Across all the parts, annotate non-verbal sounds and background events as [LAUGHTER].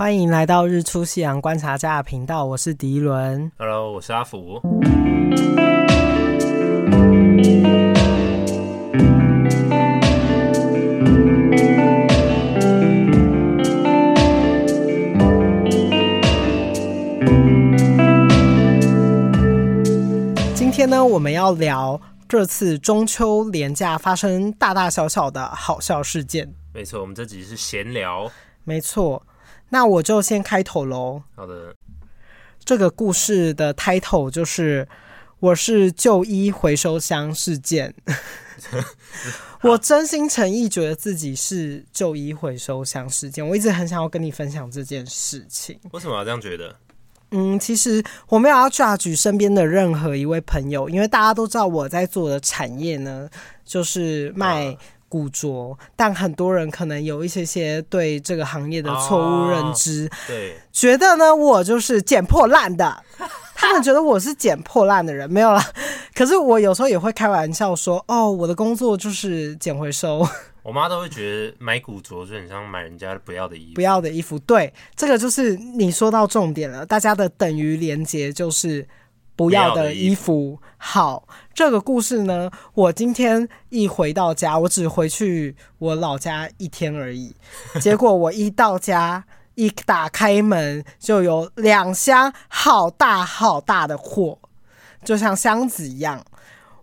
欢迎来到日出夕阳观察家的频道，我是迪伦。Hello，我是阿福。今天呢，我们要聊这次中秋连假发生大大小小的好笑事件。没错，我们这集是闲聊。没错。那我就先开头喽。好的，这个故事的 title 就是“我是旧衣回收箱事件”。[LAUGHS] 我真心诚意觉得自己是旧衣回收箱事件。我一直很想要跟你分享这件事情。为什么要这样觉得？嗯，其实我没有要 judge 身边的任何一位朋友，因为大家都知道我在做的产业呢，就是卖。古着，但很多人可能有一些些对这个行业的错误认知，哦、对，觉得呢我就是捡破烂的，[LAUGHS] 他们觉得我是捡破烂的人，没有啦。可是我有时候也会开玩笑说，哦，我的工作就是捡回收。[LAUGHS] 我妈都会觉得买古着就很像买人家不要的衣服，不要的衣服。对，这个就是你说到重点了，大家的等于连接就是。不要的衣服。好，这个故事呢，我今天一回到家，我只回去我老家一天而已。[LAUGHS] 结果我一到家，一打开门，就有两箱好大好大的货，就像箱子一样。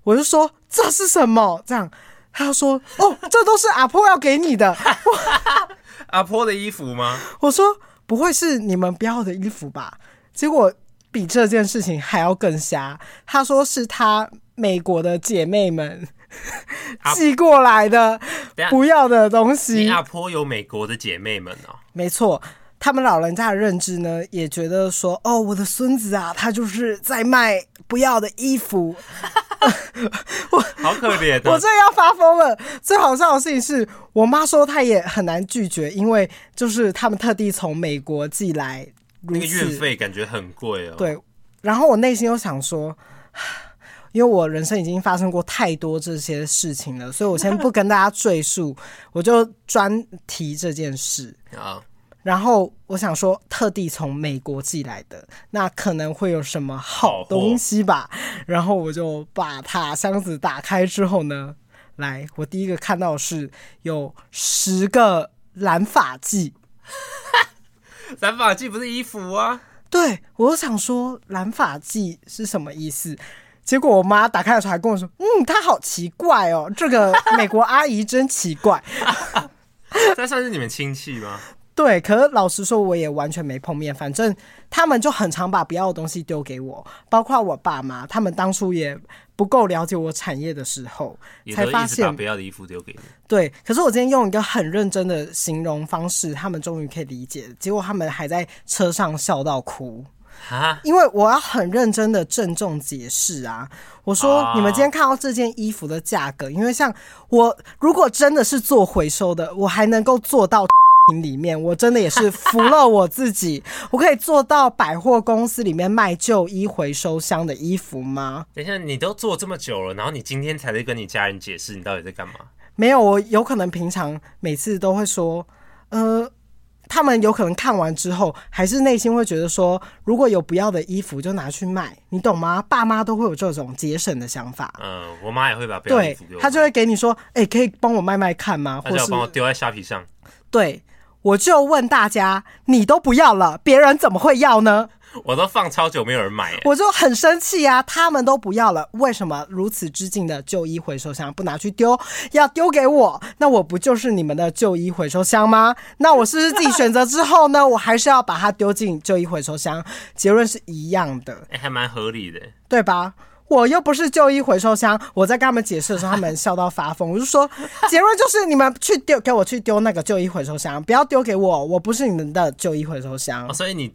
我就说这是什么？这样，他说哦，这都是阿婆要给你的。[LAUGHS] 阿婆的衣服吗？[LAUGHS] 我说不会是你们不要的衣服吧？结果。比这件事情还要更瞎。他说是他美国的姐妹们寄过来的不要的东西。新加坡有美国的姐妹们哦，没错，他们老人家的认知呢，也觉得说，哦，我的孙子啊，他就是在卖不要的衣服。[LAUGHS] 我好可怜，我真的要发疯了。最好笑的事情是我妈说她也很难拒绝，因为就是他们特地从美国寄来。那个运费感觉很贵哦。对，然后我内心又想说，[SIGHS] 因为我人生已经发生过太多这些事情了，所以我先不跟大家赘述，我就专提这件事啊。然后我想说，特地从美国寄来的，那可能会有什么好东西吧？然后我就把它箱子打开之后呢，来，我第一个看到是有十个染发剂。染发剂不是衣服啊？对，我想说染发剂是什么意思？结果我妈打开的时候还跟我说：“嗯，她好奇怪哦，这个美国阿姨真奇怪。[LAUGHS] ”这算是你们亲戚吗？对，可是老实说，我也完全没碰面。反正他们就很常把不要的东西丢给我，包括我爸妈，他们当初也不够了解我产业的时候，才发现把不要的衣服丢给你。对，可是我今天用一个很认真的形容方式，他们终于可以理解。结果他们还在车上笑到哭啊！因为我要很认真的郑重解释啊！我说，你们今天看到这件衣服的价格，因为像我如果真的是做回收的，我还能够做到。里面我真的也是 [LAUGHS] 服了我自己，我可以做到百货公司里面卖旧衣回收箱的衣服吗？等一下，你都做这么久了，然后你今天才在跟你家人解释你到底在干嘛？没有，我有可能平常每次都会说，呃，他们有可能看完之后，还是内心会觉得说，如果有不要的衣服就拿去卖，你懂吗？爸妈都会有这种节省的想法。嗯、呃，我妈也会把不要的衣服给我，他就会给你说，哎、欸，可以帮我卖卖看吗？或者帮我丢在虾皮上？对。我就问大家，你都不要了，别人怎么会要呢？我都放超久没有人买，我就很生气啊！他们都不要了，为什么如此之近的旧衣回收箱不拿去丢，要丢给我？那我不就是你们的旧衣回收箱吗？那我是不是自己选择之后呢？我还是要把它丢进旧衣回收箱？结论是一样的，哎、欸，还蛮合理的，对吧？我又不是旧衣回收箱，我在跟他们解释的时候，他们笑到发疯。我就说，结论就是你们去丢，给我去丢那个旧衣回收箱，不要丢给我，我不是你们的旧衣回收箱。哦，所以你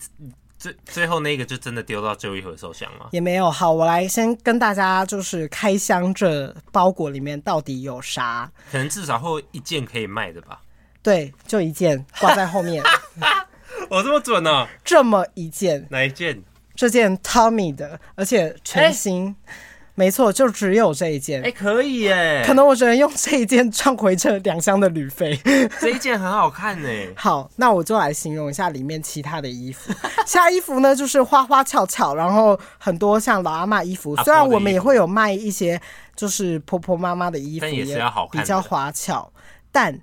最最后那个就真的丢到旧衣回收箱了？也没有。好，我来先跟大家就是开箱，这包裹里面到底有啥？可能至少会一件可以卖的吧？对，就一件挂在后面。[LAUGHS] 我这么准呢？啊？这么一件？哪一件？这件 Tommy 的，而且全新，欸、没错，就只有这一件。哎、欸，可以耶，可能我只能用这一件赚回这两箱的旅费。这一件很好看呢。[LAUGHS] 好，那我就来形容一下里面其他的衣服。[LAUGHS] 其他衣服呢，就是花花俏俏，然后很多像老阿妈衣服。虽然我们也会有卖一些，就是婆婆妈妈的衣服，也是要好看，比较花俏。但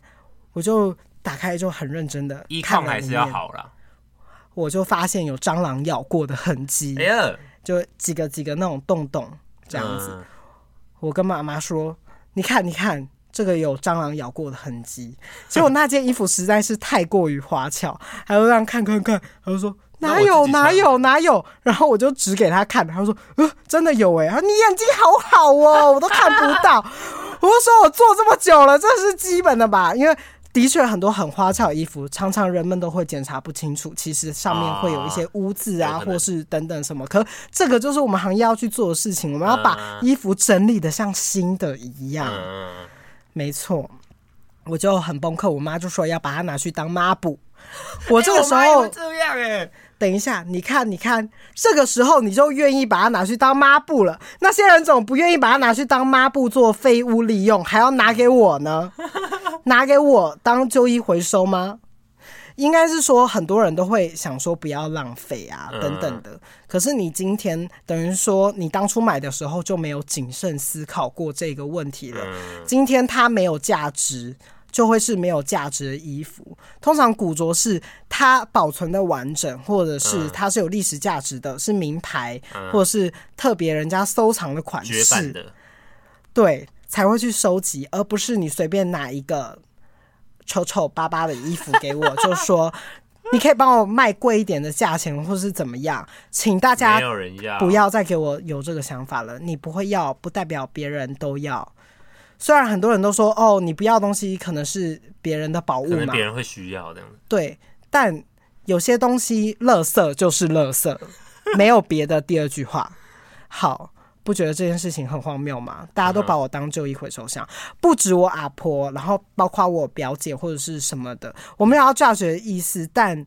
我就打开就很认真的，衣看还是要好啦。我就发现有蟑螂咬过的痕迹，哎呀，就几个几个那种洞洞。这样子，我跟妈妈说：“你看，你看，这个有蟑螂咬过的痕迹。”结果那件衣服实在是太过于花俏，还要让看看看，他就说：“哪有，哪有，哪有？”然后我就指给他看，他说：“呃，真的有哎！”他说：“你眼睛好好哦，我都看不到。”我就说：“我做这么久了，这是基本的吧？”因为的确，很多很花俏的衣服，常常人们都会检查不清楚，其实上面会有一些污渍啊，或是等等什么。可这个就是我们行业要去做的事情，我们要把衣服整理的像新的一样。没错，我就很崩溃，我妈就说要把它拿去当抹布。[LAUGHS] 我这个时候这样哎。等一下，你看，你看，这个时候你就愿意把它拿去当抹布了。那些人怎么不愿意把它拿去当抹布做废物利用，还要拿给我呢？拿给我当旧衣回收吗？应该是说，很多人都会想说不要浪费啊，等等的。可是你今天等于说，你当初买的时候就没有谨慎思考过这个问题了。今天它没有价值。就会是没有价值的衣服。通常古着是它保存的完整，或者是它是有历史价值的，是名牌，或者是特别人家收藏的款式，对，才会去收集，而不是你随便拿一个丑丑巴巴的衣服给我，[LAUGHS] 就说你可以帮我卖贵一点的价钱，或是怎么样？请大家不要再给我有这个想法了。你不会要，不代表别人都要。虽然很多人都说哦，你不要东西可能是别人的宝物嘛，可能别人会需要这样。对，但有些东西，垃圾就是垃圾，没有别的第二句话。好，不觉得这件事情很荒谬吗？大家都把我当旧衣回收箱，不止我阿婆，然后包括我表姐或者是什么的，我没有要 judge 的意思，但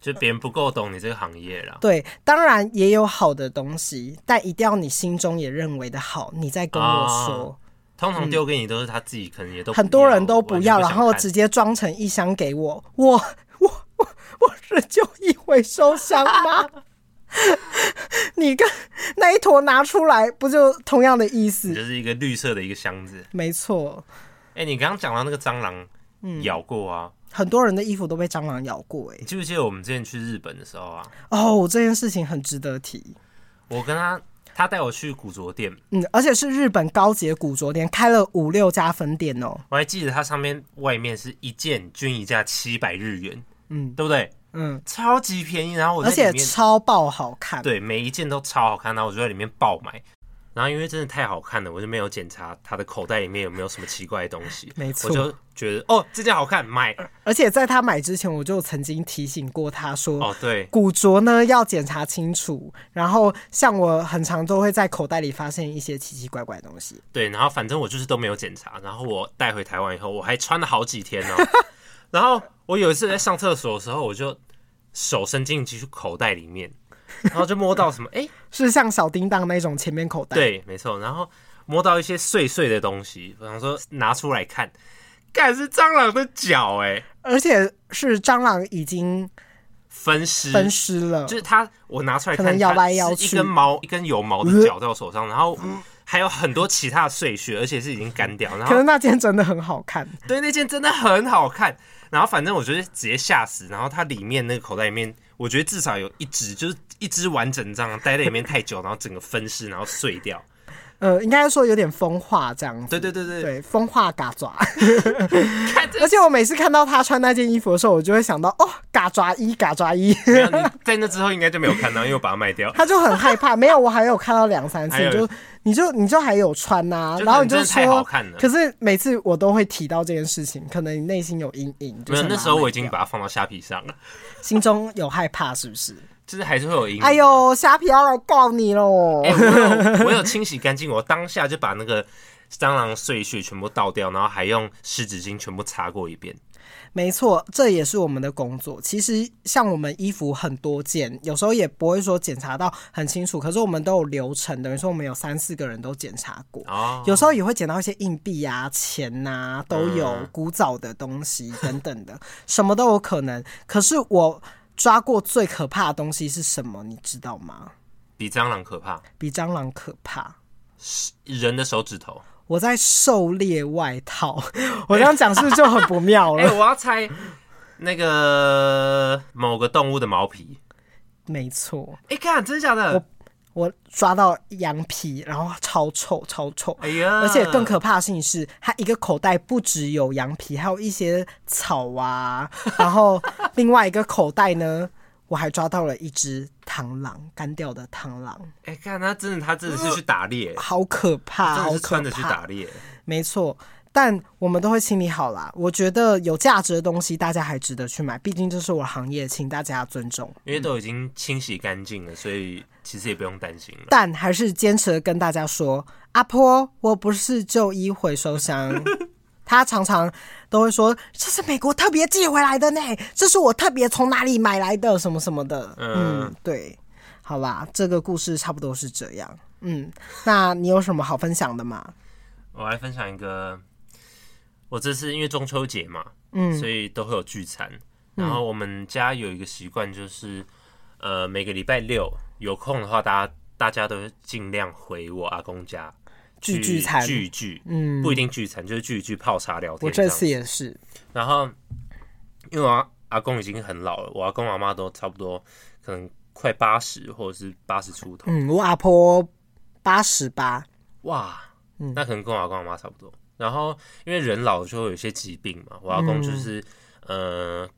就别人不够懂你这个行业了。对，当然也有好的东西，但一定要你心中也认为的好，你再跟我说。哦通常丢给你都是他自己，可能也都很多人都不要，然后直接装成一箱给我。我我我我是旧衣回收箱吗？[LAUGHS] [LAUGHS] 你跟那一坨拿出来，不就同样的意思？就是一个绿色的一个箱子。没错。哎，你刚刚讲到那个蟑螂咬过啊，很多人的衣服都被蟑螂咬过。哎，你记不记得我们之前去日本的时候啊？哦，这件事情很值得提。我跟他。他带我去古着店，嗯，而且是日本高级古着店，开了五六家分店哦。我还记得它上面外面是一件均一价七百日元，嗯，对不对？嗯，超级便宜。然后我而且超爆好看，对，每一件都超好看。然后我就在里面爆买。然后因为真的太好看了，我就没有检查他的口袋里面有没有什么奇怪的东西。[LAUGHS] 没错，我就觉得哦，这件好看，买。而且在他买之前，我就曾经提醒过他说：“哦，对，古着呢要检查清楚。”然后像我很常都会在口袋里发现一些奇奇怪怪的东西。对，然后反正我就是都没有检查。然后我带回台湾以后，我还穿了好几天哦。[LAUGHS] 然后我有一次在上厕所的时候，我就手伸进去口袋里面。[LAUGHS] 然后就摸到什么？哎、欸，是像小叮当那种前面口袋。对，没错。然后摸到一些碎碎的东西，我想说拿出来看，看是蟑螂的脚哎，而且是蟑螂已经分尸分尸了。就是它，我拿出来看，摇来摇去，一根毛，一根有毛的脚在我手上，然后还有很多其他的碎屑，而且是已经干掉。然后，可是那件真的很好看，对，那件真的很好看。然后反正我觉得直接吓死。然后它里面那个口袋里面，我觉得至少有一只，就是。一只完整这样待在里面太久，然后整个分尸，然后碎掉。呃，应该说有点风化这样子。对对对对，对风化嘎爪。而且我每次看到他穿那件衣服的时候，我就会想到哦，嘎爪衣，嘎爪衣。在那之后应该就没有看到，因为我把它卖掉。[LAUGHS] 他就很害怕，没有，我还有看到两三次，就你就你就还有穿呐、啊，然后你就说。可是每次我都会提到这件事情，可能你内心有阴影。没有，那时候我已经把它放到虾皮上了，心中有害怕是不是？[LAUGHS] 就是还是会有阴影。哎呦，虾皮要来告你喽！欸、我有我有清洗干净，我当下就把那个蟑螂碎屑全部倒掉，然后还用湿纸巾全部擦过一遍。没错，这也是我们的工作。其实像我们衣服很多件，有时候也不会说检查到很清楚，可是我们都有流程，等于说我们有三四个人都检查过。哦，有时候也会捡到一些硬币啊、钱呐、啊，都有古早的东西等等的，什么都有可能。可是我抓过最可怕的东西是什么？你知道吗？比蟑螂可怕？比蟑螂可怕？人的手指头。我在狩猎外套，[LAUGHS] 我这样讲是不是就很不妙了？哎、欸，我要猜那个某个动物的毛皮，没错。哎、欸，看，真的假的？我我抓到羊皮，然后超臭，超臭。哎呀！而且更可怕的事情是，它一个口袋不只有羊皮，还有一些草啊。然后另外一个口袋呢？我还抓到了一只螳螂，干掉的螳螂。哎、欸，看他真的，他真的是去打猎、呃，好可怕，真的是穿着去打猎。没错，但我们都会清理好啦。我觉得有价值的东西，大家还值得去买，毕竟这是我行业，请大家尊重。因为都已经清洗干净了，所以其实也不用担心了。但还是坚持的跟大家说，阿婆，我不是旧衣回收箱。[LAUGHS] 他常常都会说：“这是美国特别寄回来的呢，这是我特别从哪里买来的，什么什么的。”嗯，对，好吧，这个故事差不多是这样。嗯，那你有什么好分享的吗？我来分享一个，我这次因为中秋节嘛，嗯，所以都会有聚餐。然后我们家有一个习惯，就是呃，每个礼拜六有空的话，大家大家都尽量回我阿公家。聚聚餐，聚聚，嗯，不一定聚餐，就是聚一聚泡茶聊天。我这次也是。然后，因为我阿阿公已经很老了，我阿公阿妈都差不多，可能快八十或者是八十出头。嗯，我阿婆八十八。哇，那可能跟我阿公阿妈差不多。然后，因为人老了就会有一些疾病嘛，我阿公就是，嗯、呃，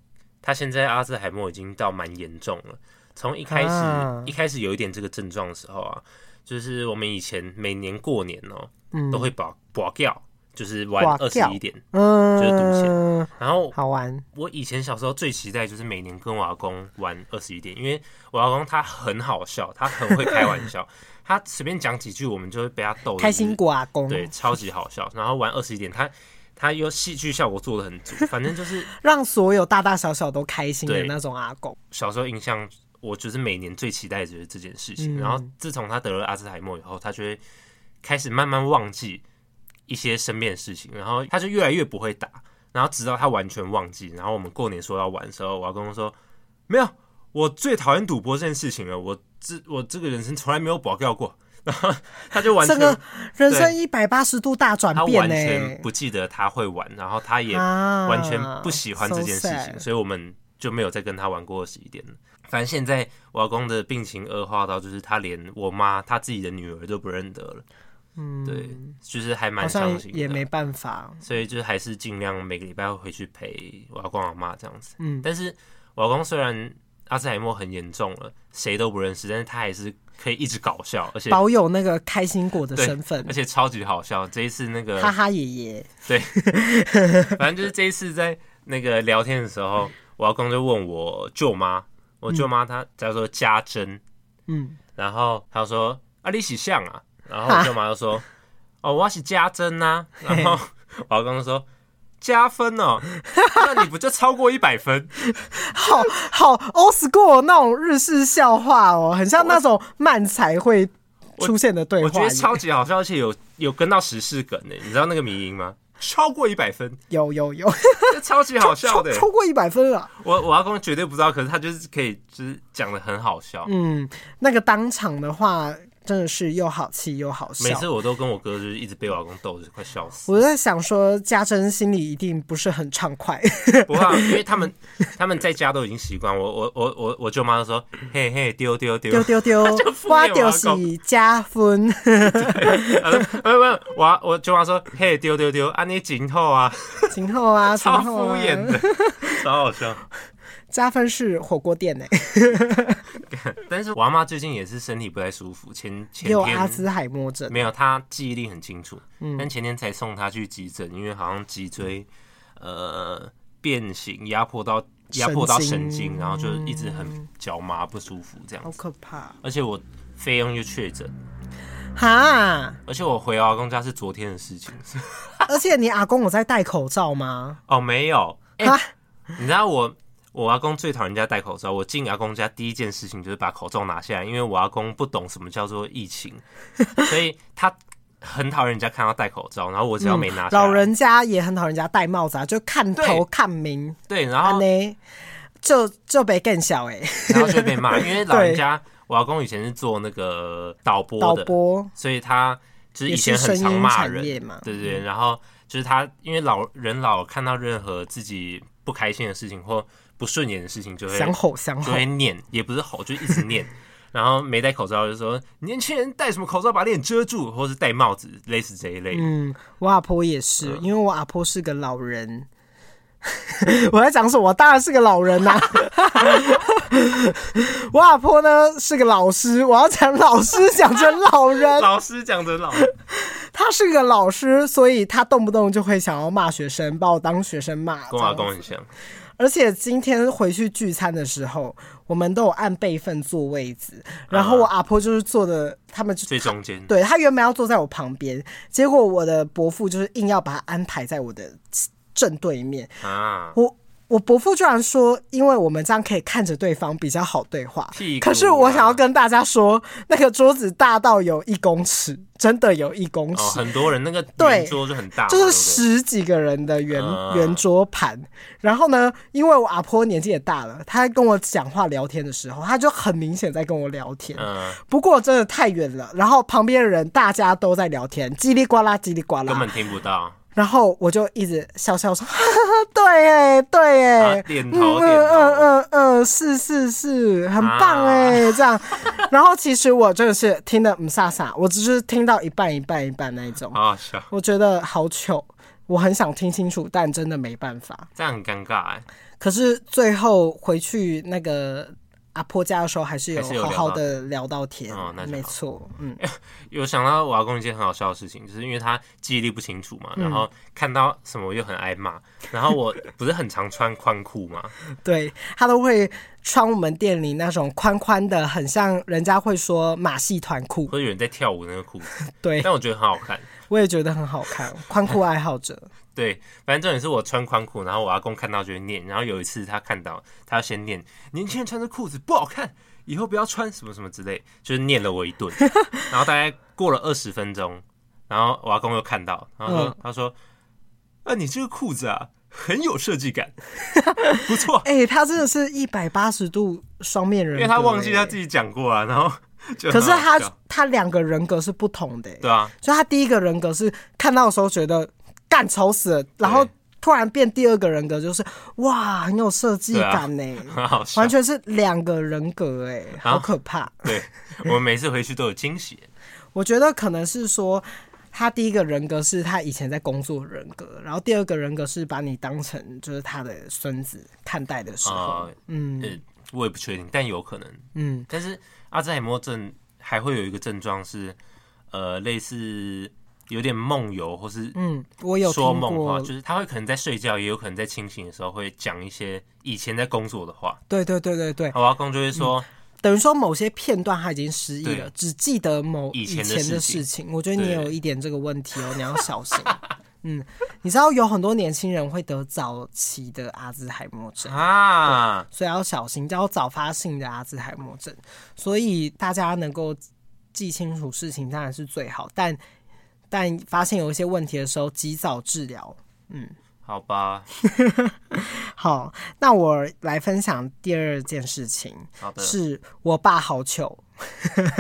他现在阿兹海默已经到蛮严重了。从一开始、啊、一开始有一点这个症状的时候啊。就是我们以前每年过年哦、喔，嗯、都会把博掉，就是玩二十一点，嗯，就是赌钱。然后好玩。我以前小时候最期待就是每年跟我阿公玩二十一点，因为我阿公他很好笑，他很会开玩笑，[LAUGHS] 他随便讲几句，我们就会被他逗。开心果阿公，对，超级好笑。然后玩二十一点，他他又戏剧效果做的很足，反正就是 [LAUGHS] 让所有大大小小都开心的那种阿公。小时候印象。我就是每年最期待的就是这件事情，嗯、然后自从他得了阿兹海默以后，他就会开始慢慢忘记一些身边的事情，然后他就越来越不会打，然后直到他完全忘记，然后我们过年说要玩的时候，我要跟他说，没有，我最讨厌赌博这件事情了，我这我这个人生从来没有保掉过，[LAUGHS] 然后他就完全人生一百八十度大转变，他完全不记得他会玩，然后他也完全不喜欢这件事情，啊、所以我们就没有再跟他玩过二十一点了。反正现在我阿公的病情恶化到，就是他连我妈他自己的女儿都不认得了。嗯，对，就是还蛮伤心的，也没办法，所以就是还是尽量每个礼拜会回去陪我阿公阿妈这样子。嗯，但是我阿公虽然阿兹海默很严重了，谁都不认识，但是他还是可以一直搞笑，而且保有那个开心果的身份，而且超级好笑。这一次那个哈哈爷爷，[LAUGHS] 对，反正就是这一次在那个聊天的时候，我阿公就问我舅妈。我舅妈她叫做家珍，嗯，然后她说啊，你是像啊，然后我舅妈就说，哦，我是家珍呐，然后我阿公说加分哦，那你不就超过一百分？[LAUGHS] 好好 old school 那种日式笑话哦，很像那种漫才会出现的对话，我觉得超级好笑，而且有有跟到时事梗呢，你知道那个迷音吗？超过一百分，有有有，[LAUGHS] 超级好笑的，超过一百分了！我我阿公绝对不知道，可是他就是可以，就是讲的很好笑。嗯，那个当场的话。真的是又好气又好笑。每次我都跟我哥就是一直被我老公逗着，快笑死。我在想说，家珍心里一定不是很畅快。[LAUGHS] 不怕，因为他们 [LAUGHS] 他们在家都已经习惯。我我我我我舅妈都说，嘿嘿丢丢丢丢丢丢，[LAUGHS] 花丢是加分。不不，我我舅妈说，嘿丢丢丢，啊你今后啊，今后啊，超敷衍的，超好笑。加分是火锅店呢，[LAUGHS] 但是我阿妈最近也是身体不太舒服，前前天有阿兹海默症，没有，她记忆力很清楚，嗯，但前天才送她去急诊，因为好像脊椎呃变形，压迫到压迫到神经，然后就一直很脚麻不舒服这样，好可怕，而且我费用又确诊，哈，而且我回阿公家是昨天的事情，[LAUGHS] 而且你阿公有在戴口罩吗？哦，没有，啊。你知道我我阿公最讨厌人家戴口罩，我进阿公家第一件事情就是把口罩拿下来，因为我阿公不懂什么叫做疫情，[LAUGHS] 所以他很讨厌人家看到戴口罩，然后我只要没拿下老人家也很讨厌人家戴帽子啊，就看头看明，对，然后呢？就就被更小哎，然后就被骂，[LAUGHS] 因为老人家我阿公以前是做那个导播的，导播，所以他就是以前很常骂人。嘛，对对对，然后。就是他，因为老人老看到任何自己不开心的事情或不顺眼的事情，就会想吼想吼，就会念，也不是吼，就一直念。[LAUGHS] 然后没戴口罩就说年轻人戴什么口罩把脸遮住，或是戴帽子，类似这一类。嗯，我阿婆也是，嗯、因为我阿婆是个老人。[LAUGHS] 我在讲什么？我当然是个老人呐、啊。[LAUGHS] 我阿婆呢是个老师，我要讲老师讲成老人。老师讲成老人，他是个老师，所以他动不动就会想要骂学生，把我当学生骂。跟我阿公很像。而且今天回去聚餐的时候，我们都有按辈分坐位置，然后我阿婆就是坐的，他们就最中间。对，他原本要坐在我旁边，结果我的伯父就是硬要把他安排在我的。正对面啊！我我伯父居然说，因为我们这样可以看着对方比较好对话。啊、可是我想要跟大家说，那个桌子大到有一公尺，真的有一公尺。哦、很多人那个圆桌就很大，就是十几个人的圆圆、啊、桌盘。然后呢，因为我阿婆年纪也大了，她跟我讲话聊天的时候，她就很明显在跟我聊天。啊、不过真的太远了，然后旁边的人大家都在聊天，叽里呱啦，叽里呱啦，根本听不到。然后我就一直笑笑说：“ [LAUGHS] 对哎，对哎，点头点头，嗯嗯嗯嗯，是是是，很棒哎，这样。然后其实我真的是听的唔飒飒，我只是听到一半一半一半那一种。我觉得好糗，我很想听清楚，但真的没办法。这样很尴尬哎。可是最后回去那个。”阿婆家的时候还是有好好的聊到天，哦，那没错，嗯，[LAUGHS] 有想到我阿公一件很好笑的事情，就是因为他记忆力不清楚嘛，然后看到什么又很挨骂，然后我不是很常穿宽裤嘛，[LAUGHS] 对，他都会穿我们店里那种宽宽的，很像人家会说马戏团裤，或者有人在跳舞那个裤子，对，但我觉得很好看，我也觉得很好看，[LAUGHS] 宽裤爱好者。对，反正重点是我穿宽裤，然后我阿公看到就会念，然后有一次他看到，他要先念，年轻人穿这裤子不好看，以后不要穿什么什么之类，就是念了我一顿。[LAUGHS] 然后大概过了二十分钟，然后我阿公又看到，然后说、嗯、他说：“啊，你这个裤子啊，很有设计感，[LAUGHS] 不错。”哎，他真的是一百八十度双面人，因为他忘记他自己讲过啊，然后 [LAUGHS] 可是他他两个人格是不同的，对啊，所以他第一个人格是看到的时候觉得。干丑死了，然后突然变第二个人格，就是哇，很有设计感呢，啊、[LAUGHS] 完全是两个人格哎，好可怕。对，我们每次回去都有惊喜。我觉得可能是说，他第一个人格是他以前在工作人格，然后第二个人格是把你当成就是他的孙子看待的时候。呃、嗯、呃，我也不确定，但有可能。嗯，但是阿兹海默症还会有一个症状是，呃，类似。有点梦游，或是嗯，我有说梦话，就是他会可能在睡觉，也有可能在清醒的时候会讲一些以前在工作的话。对对对对对，我阿公就会说，嗯、等于说某些片段他已经失忆了，只记得某以前的事情。我觉得你有一点这个问题哦，[LAUGHS] 你要小心。嗯，你知道有很多年轻人会得早期的阿兹海默症啊，所以要小心，叫早发性的阿兹海默症。所以大家能够记清楚事情当然是最好，但。但发现有一些问题的时候，及早治疗。嗯，好吧。[LAUGHS] 好，那我来分享第二件事情。好的，是我爸好糗。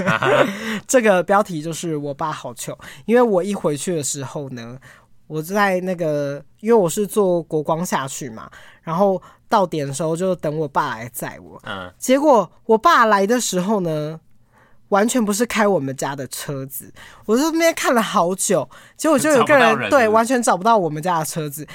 [LAUGHS] 这个标题就是我爸好糗，因为我一回去的时候呢，我在那个，因为我是坐国光下去嘛，然后到点的时候就等我爸来载我。嗯，结果我爸来的时候呢。完全不是开我们家的车子，我在那边看了好久，结果就有个人，人对，完全找不到我们家的车子，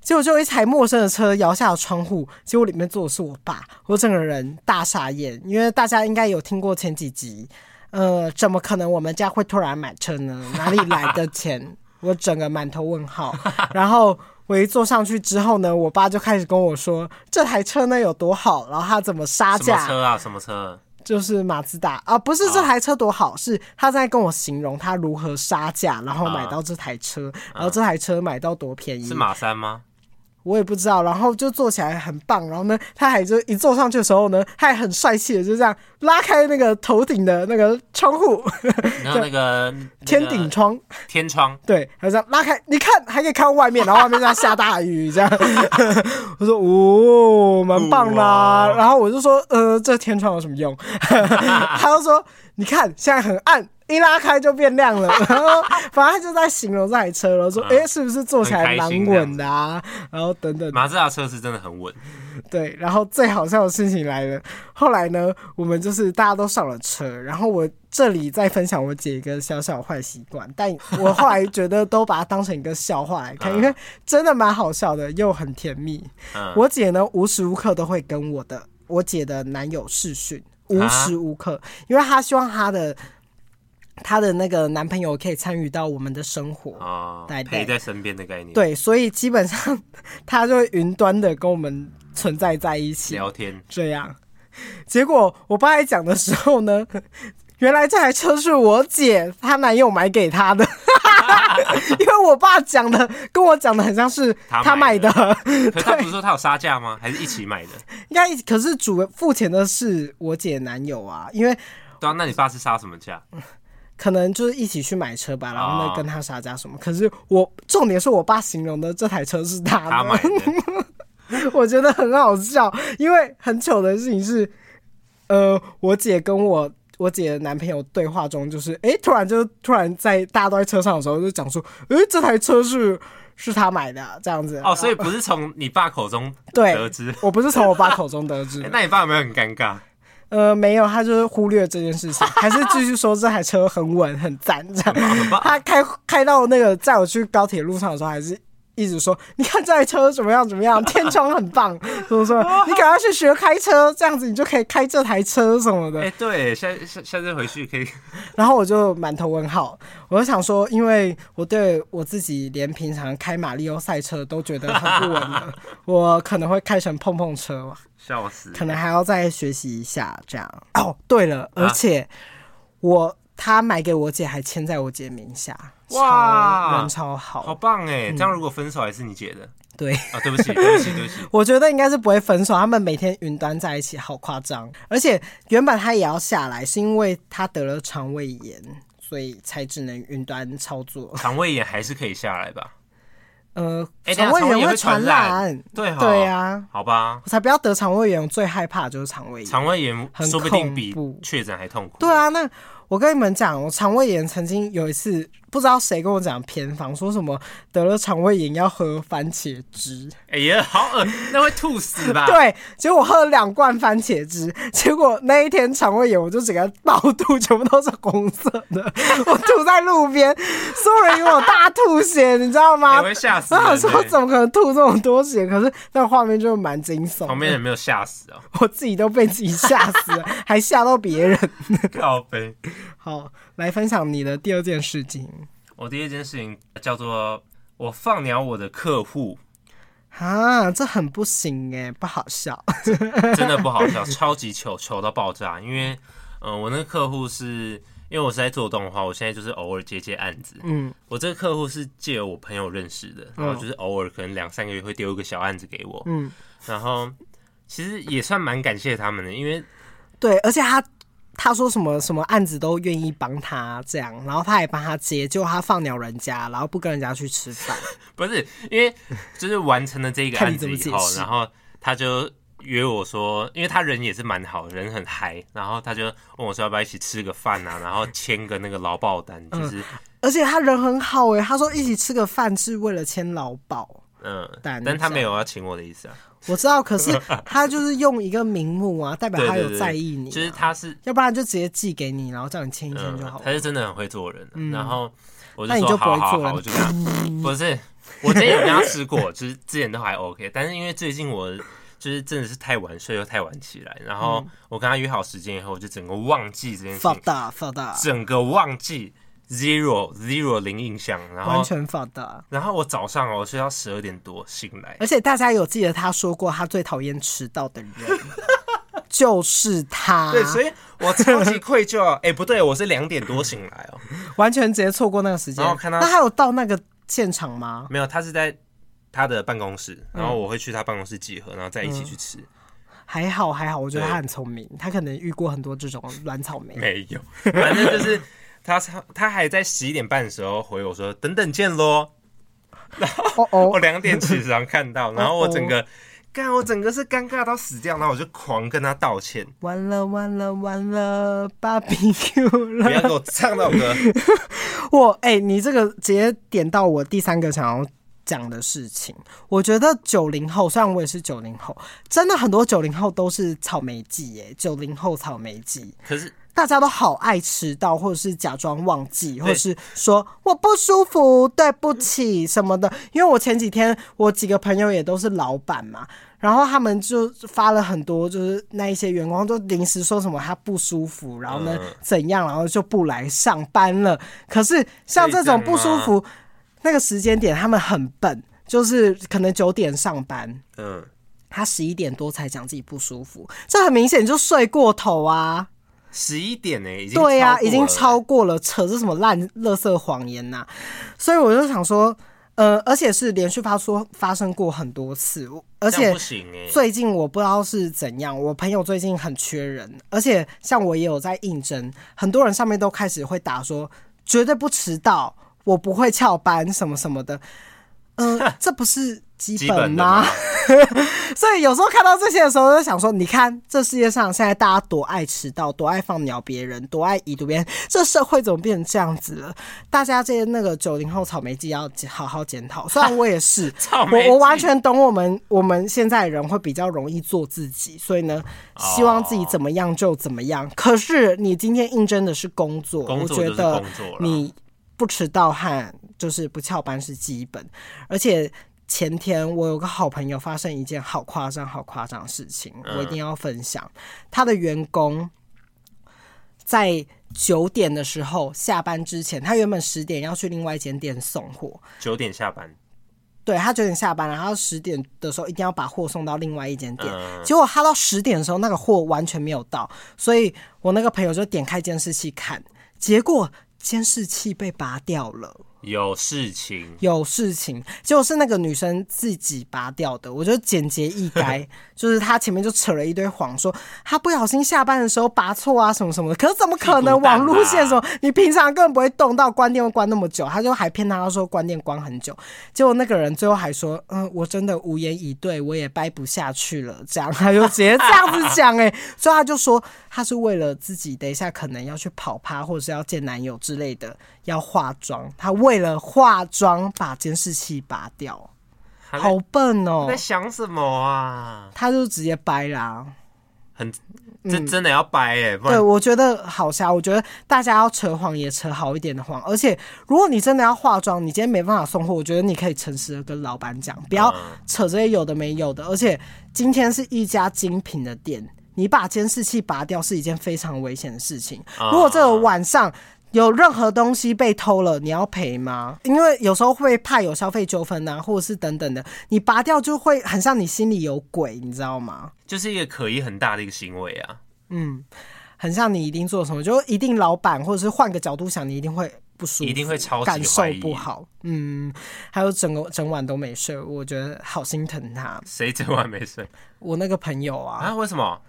结果就有一台陌生的车摇下了窗户，结果里面坐的是我爸，我整个人大傻眼，因为大家应该有听过前几集，呃，怎么可能我们家会突然买车呢？哪里来的钱？我整个满头问号。[LAUGHS] 然后我一坐上去之后呢，我爸就开始跟我说这台车呢有多好，然后他怎么杀价？什么车啊？什么车？就是马自达啊，不是这台车多好，是他在跟我形容他如何杀价，然后买到这台车，然后这台车买到多便宜。是马三吗？我也不知道，然后就坐起来很棒，然后呢，他还就一坐上去的时候呢，他还很帅气的就这样拉开那个头顶的那个窗户，[LAUGHS] 然后 [LAUGHS] 那个天顶窗，天窗，对，他这样拉开，你看还可以看到外面，然后外面在下大雨，这样。[LAUGHS] 我说哦，蛮棒啦，然后我就说呃，这天窗有什么用？他就说你看现在很暗。一拉开就变亮了，然后 [LAUGHS] 反正他就在形容这台车了，说：“哎、欸，是不是坐起来蛮稳的啊？”然后等等，马自达车是真的很稳。对，然后最好笑的事情来了，后来呢，我们就是大家都上了车，然后我这里再分享我姐一个小小坏习惯，但我后来觉得都把它当成一个笑话来看，因为真的蛮好笑的，又很甜蜜。我姐呢，无时无刻都会跟我的我姐的男友视讯，无时无刻，因为她希望她的。她的那个男朋友可以参与到我们的生活啊，陪在身边的概念。对，所以基本上 [LAUGHS] 她就会云端的跟我们存在在一起聊天。这样，结果我爸在讲的时候呢，[LAUGHS] 原来这台车是我姐她男友买给她的，[LAUGHS] 因为我爸讲的跟我讲的很像是他买的。可他不是说他有杀价吗？还是一起买的？应该，可是主付钱的是我姐男友啊，因为对啊，那你爸是杀什么价？可能就是一起去买车吧，然后呢跟他撒娇什么。可是我重点是我爸形容的这台车是他的，他买的 [LAUGHS] 我觉得很好笑，因为很糗的事情是，呃，我姐跟我我姐的男朋友对话中，就是哎、欸，突然就突然在大家都在车上的时候就讲说，哎、欸，这台车是是他买的这样子。哦，所以不是从你爸口中得知，对，我不是从我爸口中得知、[LAUGHS] 欸。那你爸有没有很尴尬？呃，没有，他就是忽略这件事情，还是继续说这台车很稳、很赞这样。[LAUGHS] 他开开到那个载我去高铁路上的时候，还是一直说：“你看这台车怎么样？怎么样？天窗很棒。”所以说：“你赶快去学开车，这样子你就可以开这台车什么的。”哎、欸，对，下下下次回去可以。[LAUGHS] 然后我就满头问号，我就想说，因为我对我自己连平常开马里奥赛车都觉得很不稳了，[LAUGHS] 我可能会开成碰碰车吧。笑死！可能还要再学习一下，这样哦。对了，而且我他买给我姐，还签在我姐名下，哇，人超好，好棒哎！这样如果分手还是你姐的？对啊，对不起，对不起，对不起。[LAUGHS] 我觉得应该是不会分手，他们每天云端在一起，好夸张。而且原本他也要下来，是因为他得了肠胃炎，所以才只能云端操作。肠胃炎还是可以下来吧？呃，肠胃炎会传染，对对啊，好吧，我才不要得肠胃炎，我最害怕的就是肠胃炎，肠胃炎说不定比确诊还痛苦。对啊，那我跟你们讲，我肠胃炎曾经有一次。不知道谁跟我讲偏方，说什么得了肠胃炎要喝番茄汁。哎呀，好恶，那会吐死吧？对，结果我喝了两罐番茄汁，[LAUGHS] 结果那一天肠胃炎我就整个爆吐，全部都是红色的，[LAUGHS] 我吐在路边，所有人以为我大吐血，你知道吗？我会吓死。我说怎么可能吐这么多血？可是那个画面就蛮惊悚。旁边人没有吓死啊？[LAUGHS] 我自己都被自己吓死了，还吓到别人。靠北。好，来分享你的第二件事情。我第一件事情叫做我放鸟我的客户啊，这很不行哎，不好笑，[LAUGHS] 真的不好笑，超级糗，糗到爆炸。因为，嗯、呃，我那个客户是因为我是在做动画，我现在就是偶尔接接案子。嗯，我这个客户是借由我朋友认识的，然后就是偶尔可能两三个月会丢一个小案子给我。嗯，然后其实也算蛮感谢他们的，因为对，而且他。他说什么什么案子都愿意帮他这样，然后他也帮他接，结果他放鸟人家，然后不跟人家去吃饭。[LAUGHS] 不是，因为就是完成了这个案子以后，然后他就约我说，因为他人也是蛮好，人很嗨，然后他就问我说要不要一起吃个饭啊，[LAUGHS] 然后签个那个劳保单，就是、嗯，而且他人很好哎，他说一起吃个饭是为了签劳保，嗯，但但他没有要请我的意思啊。我知道，可是他就是用一个名目啊，[LAUGHS] 代表他有在意你、啊。就是他是，要不然就直接寄给你，然后叫你签一签就好了、嗯。他是真的很会做人、啊嗯，然后我就说就好好好，我就跟他、嗯、[LAUGHS] 不是，我之前有跟他吃过，就是之前都还 OK，但是因为最近我就是真的是太晚睡又太晚起来，然后我跟他约好时间以后，我就整个忘记这件事情，放大放大，整个忘记。Zero Zero 零印象，然后完全放大。然后我早上哦，睡到十二点多醒来。而且大家有记得他说过，他最讨厌迟到的人 [LAUGHS] 就是他。对，所以我超级愧疚。哎、欸，不对，我是两点多醒来哦，完全直接错过那个时间。然后看到，那他有到那个现场吗？没有，他是在他的办公室，然后我会去他办公室集合，然后再一起去吃。嗯、还好还好，我觉得他很聪明，他可能遇过很多这种软草莓。没有，[LAUGHS] 反正就是他他他还在十一点半的时候回我说等等见喽。然后我两点起床看到，然后我整个。干，我整个是尴尬到死掉，然后我就狂跟他道歉。完了完了完了，BBQ 了！不要给我唱到歌。我哎、欸，你这个直接点到我第三个想要讲的事情。我觉得九零后，虽然我也是九零后，真的很多九零后都是草莓季耶。九零后草莓季，可是大家都好爱迟到，或者是假装忘记，或者是说我不舒服，对不起什么的。因为我前几天我几个朋友也都是老板嘛，然后他们就发了很多，就是那一些员工都临时说什么他不舒服，然后呢怎样，然后就不来上班了。可是像这种不舒服那个时间点，他们很笨，就是可能九点上班，嗯，他十一点多才讲自己不舒服，这很明显就睡过头啊。十一点呢、欸，已经对呀、啊，已经超过了，扯着什么烂垃圾谎言呐、啊？所以我就想说，呃，而且是连续发说发生过很多次，而且最近我不知道是怎样，我朋友最近很缺人，而且像我也有在应征，很多人上面都开始会打说绝对不迟到，我不会翘班什么什么的，嗯、呃，[LAUGHS] 这不是。基本吗？[LAUGHS] 所以有时候看到这些的时候，就想说：你看，这世界上现在大家多爱迟到，多爱放鸟别人，多爱已读别人，这社会怎么变成这样子了？大家这些那个九零后草莓季要好好检讨。虽然我也是，[LAUGHS] 我我完全懂我们我们现在人会比较容易做自己，所以呢，希望自己怎么样就怎么样。可是你今天应征的是工作，我觉得你不迟到和就是不翘班是基本，而且。前天我有个好朋友发生一件好夸张、好夸张的事情，我一定要分享。他的员工在九点的时候下班之前，他原本十点要去另外一间店送货，九点下班。对，他九点下班，然后十点的时候一定要把货送到另外一间店。结果他到十点的时候，那个货完全没有到，所以我那个朋友就点开监视器看，结果监视器被拔掉了。有事情，有事情，就是那个女生自己拔掉的。我觉得简洁易赅，[LAUGHS] 就是她前面就扯了一堆谎，说她不小心下班的时候拔错啊，什么什么的。可是怎么可能？网路线什么？[LAUGHS] 你平常根本不会动到关电会关那么久，他就还骗她说关电关很久。结果那个人最后还说，嗯，我真的无言以对，我也掰不下去了。这样他就直接这样子讲，哎，所以他就说他是为了自己，等一下可能要去跑趴，或者是要见男友之类的。要化妆，他为了化妆把监视器拔掉，好笨哦！在想什么啊？他就直接掰啦、啊，很这真的要掰哎、欸嗯！对，我觉得好瞎。我觉得大家要扯谎也扯好一点的谎，而且如果你真的要化妆，你今天没办法送货，我觉得你可以诚实的跟老板讲，不要扯这些有的没有的。而且今天是一家精品的店，你把监视器拔掉是一件非常危险的事情。如果这个晚上。有任何东西被偷了，你要赔吗？因为有时候会怕有消费纠纷呐，或者是等等的，你拔掉就会很像你心里有鬼，你知道吗？就是一个可疑很大的一个行为啊。嗯，很像你一定做什么，就一定老板或者是换个角度想，你一定会不舒服，一定会超级感受不好。嗯，还有整个整晚都没睡，我觉得好心疼他。谁整晚没睡？我那个朋友啊。啊？为什么？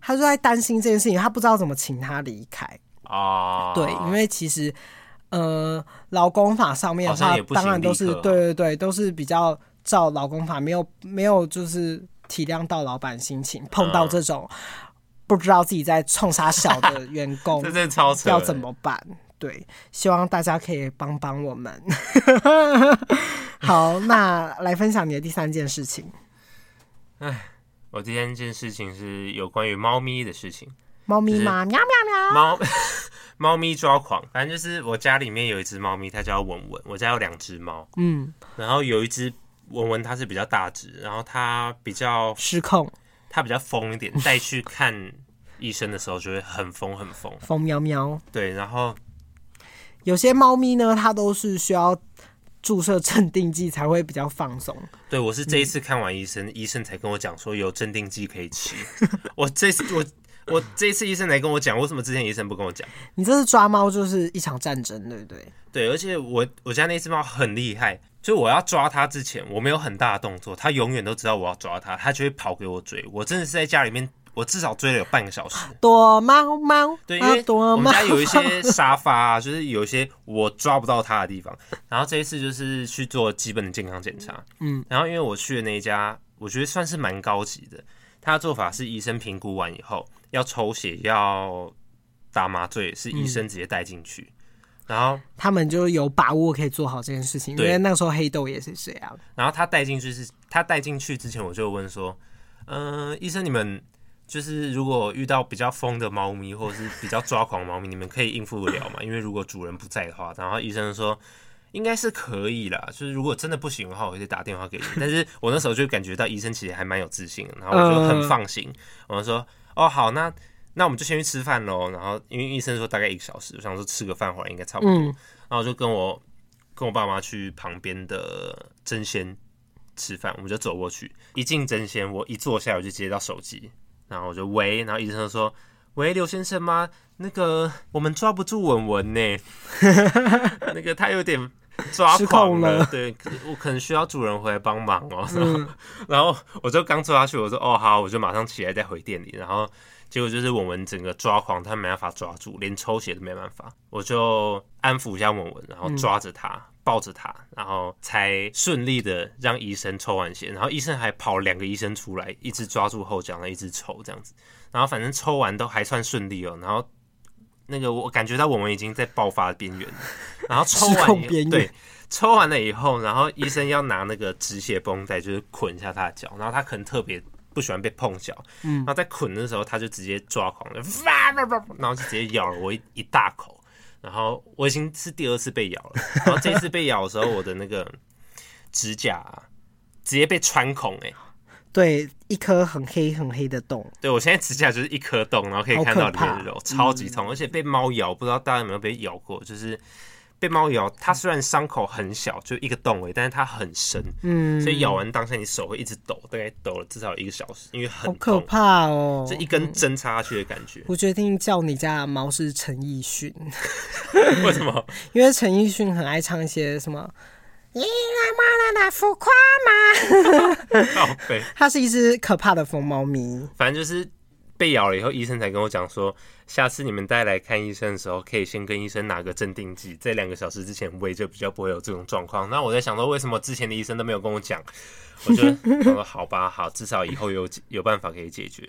他就在担心这件事情，他不知道怎么请他离开。哦、oh.，对，因为其实，呃，劳工法上面的话，当然都是对对对，都是比较照劳工法，没有没有就是体谅到老板心情，碰到这种不知道自己在冲啥小的 [LAUGHS] 员工，这超扯，要怎么办？对，希望大家可以帮帮我们。[LAUGHS] 好，那来分享你的第三件事情。哎，我第三件事情是有关于猫咪的事情。猫咪吗？喵喵喵！猫 [LAUGHS] 猫咪抓狂，反正就是我家里面有一只猫咪，它叫文文。我家有两只猫，嗯，然后有一只文文，它是比较大只，然后它比较失控，它比较疯一点。[LAUGHS] 带去看医生的时候，就会很疯很疯，疯喵喵。对，然后有些猫咪呢，它都是需要注射镇定剂才会比较放松。对，我是这一次看完医生，嗯、医生才跟我讲说有镇定剂可以吃。[LAUGHS] 我这次我。[LAUGHS] 我这一次医生来跟我讲，为什么之前医生不跟我讲？你这次抓猫就是一场战争，对不对？对，而且我我家那只猫很厉害，就我要抓它之前，我没有很大的动作，它永远都知道我要抓它，它就会跑给我追。我真的是在家里面，我至少追了有半个小时。[LAUGHS] 躲猫猫，对，因为我们家有一些沙发啊，就是有一些我抓不到它的地方。然后这一次就是去做基本的健康检查，嗯，然后因为我去的那一家，我觉得算是蛮高级的。他的做法是医生评估完以后要抽血，要打麻醉，是医生直接带进去。嗯然后他们就有把握可以做好这件事情，因为那个时候黑豆也是这样。然后他带进去是，他带进去之前我就问说，嗯、呃，医生，你们就是如果遇到比较疯的猫咪或者是比较抓狂的猫咪，你们可以应付得了吗？因为如果主人不在的话，然后医生说应该是可以啦，就是如果真的不行的话，我会打电话给你。但是我那时候就感觉到医生其实还蛮有自信的，然后我就很放心，我就说，哦，好，那。那我们就先去吃饭喽。然后因为医生说大概一个小时，我想说吃个饭回来应该差不多。嗯、然后我就跟我跟我爸妈去旁边的真鲜吃饭，我们就走过去。一进真鲜，我一坐下我就接到手机，然后我就喂，然后医生就说：“喂，刘先生吗？那个我们抓不住文文呢，[LAUGHS] 那个他有点抓狂了，了对，我可能需要主人回来帮忙哦。然后”嗯、然后我就刚坐下去，我说：“哦好，我就马上起来再回店里。”然后。结果就是文文整个抓狂，他没办法抓住，连抽血都没办法。我就安抚一下文文，然后抓着他，嗯、抱着他，然后才顺利的让医生抽完血。然后医生还跑两个医生出来，一直抓住后脚，然后一直抽这样子。然后反正抽完都还算顺利哦。然后那个我感觉到我们已经在爆发的边缘。然后抽完对，抽完了以后，然后医生要拿那个止血绷带，就是捆一下他的脚。然后他可能特别。不喜欢被碰脚，嗯，然后在捆的时候，他就直接抓狂了，然后就直接咬了我一一大口，然后我已经是第二次被咬了，然后这次被咬的时候，我的那个指甲、啊、直接被穿孔、欸，哎，对，一颗很黑很黑的洞，对，我现在指甲就是一颗洞，然后可以看到里面的肉，超级痛，而且被猫咬，不知道大家有没有被咬过，就是。被猫咬，它虽然伤口很小，就一个洞位，但是它很深，嗯，所以咬完当下你手会一直抖，大概抖了至少一个小时，因为很可怕哦，这一根针插下去的感觉。我决定叫你家的猫是陈奕迅，[LAUGHS] 为什么？因为陈奕迅很爱唱一些什么“你来嘛啦啦浮夸嘛”，[LAUGHS] 好悲。它是一只可怕的疯猫咪，反正就是。被咬了以后，医生才跟我讲说，下次你们带来看医生的时候，可以先跟医生拿个镇定剂，在两个小时之前喂，就比较不会有这种状况。那我在想说，为什么之前的医生都没有跟我讲？我觉得我说好吧，好，至少以后有有办法可以解决。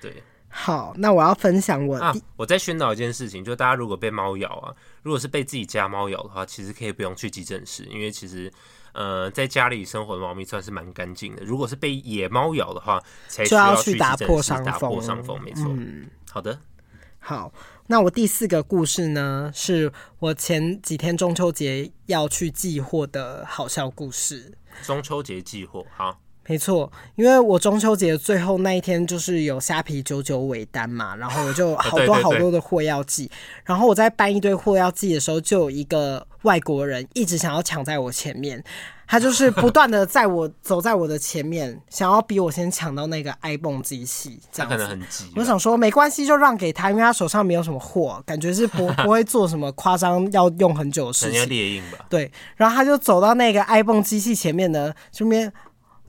对，好，那我要分享我、啊、我在宣导一件事情，就大家如果被猫咬啊，如果是被自己家猫咬的话，其实可以不用去急诊室，因为其实。呃，在家里生活的猫咪算是蛮干净的。如果是被野猫咬的话，才需要去打破伤风。打破伤风，没错。嗯，好的，好。那我第四个故事呢，是我前几天中秋节要去寄货的好笑故事。中秋节寄货，好。没错，因为我中秋节最后那一天就是有虾皮九九尾单嘛，然后我就 [LAUGHS] 好多好多的货要寄，然后我在搬一堆货要寄的时候，就有一个外国人一直想要抢在我前面，他就是不断的在我走在我的前面，想要比我先抢到那个 iPhone 机器，这样子。很急。我想说没关系，就让给他，因为他手上没有什么货，感觉是不 [LAUGHS] 不会做什么夸张要用很久的事情。列印吧。对，然后他就走到那个 iPhone 机器前面呢，这边。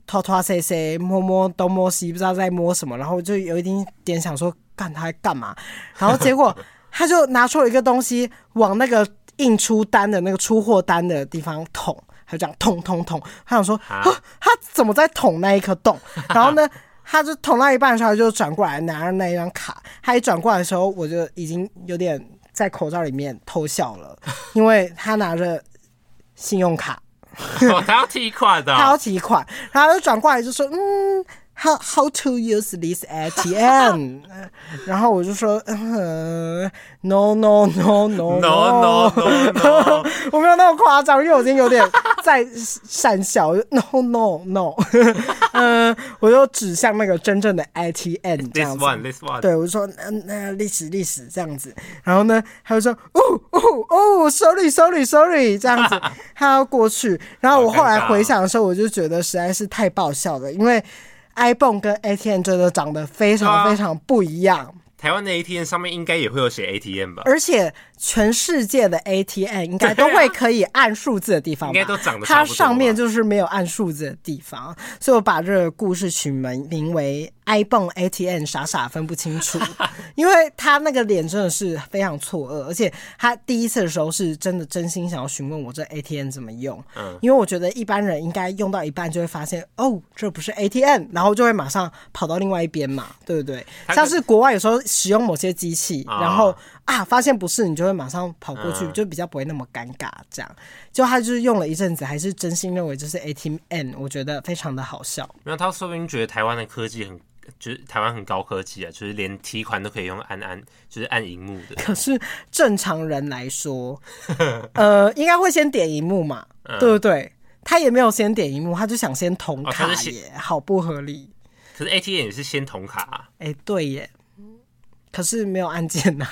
拖拖塞塞，摸摸东摸西，不知道在摸什么，然后就有一点点想说，干他在干嘛？然后结果他就拿出了一个东西，往那个印出单的那个出货单的地方捅，他就这样捅捅捅。他想说，[LAUGHS] 他怎么在捅那一颗洞？然后呢，他就捅到一半的时候，他就转过来拿着那一张卡。他一转过来的时候，我就已经有点在口罩里面偷笑了，因为他拿着信用卡。哦，他要提款的，他要提款，然后就转过来就说，嗯。How how to use this ATM？[LAUGHS] 然后我就说，嗯，no no no no no no，[LAUGHS] 我没有那么夸张，因为我已经有点在讪笑，no no no，嗯，[LAUGHS] 我就指向那个真正的 ATM 这样子 This one, this one. 对，我就说，嗯，那历史历史这样子，然后呢，他就说，哦哦哦，sorry sorry sorry，这样子，他要过去，然后我后来回想的时候，我就觉得实在是太爆笑了，因为。Ibon 跟 ATM 真的长得非常非常不一样，台湾的 ATM 上面应该也会有写 ATM 吧？而且全世界的 ATM 应该都会可以按数字的地方吧，应该都长得它上面就是没有按数字的地方，所以我把这个故事取名名为 iPhone ATM 傻傻分不清楚，[LAUGHS] 因为他那个脸真的是非常错愕，而且他第一次的时候是真的真心想要询问我这 ATM 怎么用，嗯，因为我觉得一般人应该用到一半就会发现哦，这不是 ATM，然后就会马上跑到另外一边嘛，对不对？像是国外有时候。使用某些机器，然后啊，发现不是，你就会马上跑过去，就比较不会那么尴尬。这样，就他就是用了一阵子，还是真心认为这是 ATM，我觉得非常的好笑。没有，他说不定觉得台湾的科技很，就是台湾很高科技啊，就是连提款都可以用按按，就是按荧幕的。可是正常人来说，[LAUGHS] 呃，应该会先点荧幕嘛，对不对？他也没有先点荧幕，他就想先同卡耶，好不合理。可是 ATM 也是先同卡啊，哎，对耶。可是没有按键呐，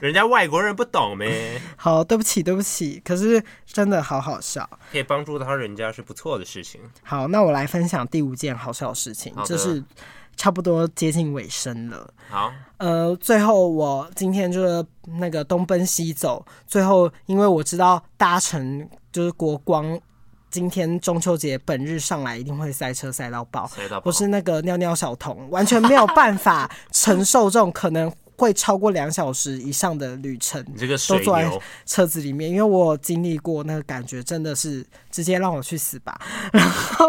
人家外国人不懂呗。[LAUGHS] 好，对不起，对不起。可是真的好好笑，可以帮助到人家是不错的事情。好，那我来分享第五件好笑的事情，就是差不多接近尾声了。好，呃，最后我今天就是那个东奔西走，最后因为我知道搭乘就是国光。今天中秋节本日上来一定会塞车塞到爆，我是那个尿尿小童，完全没有办法承受这种可能会超过两小时以上的旅程。你这个都坐在车子里面，因为我经历过那个感觉，真的是直接让我去死吧。[LAUGHS] 然后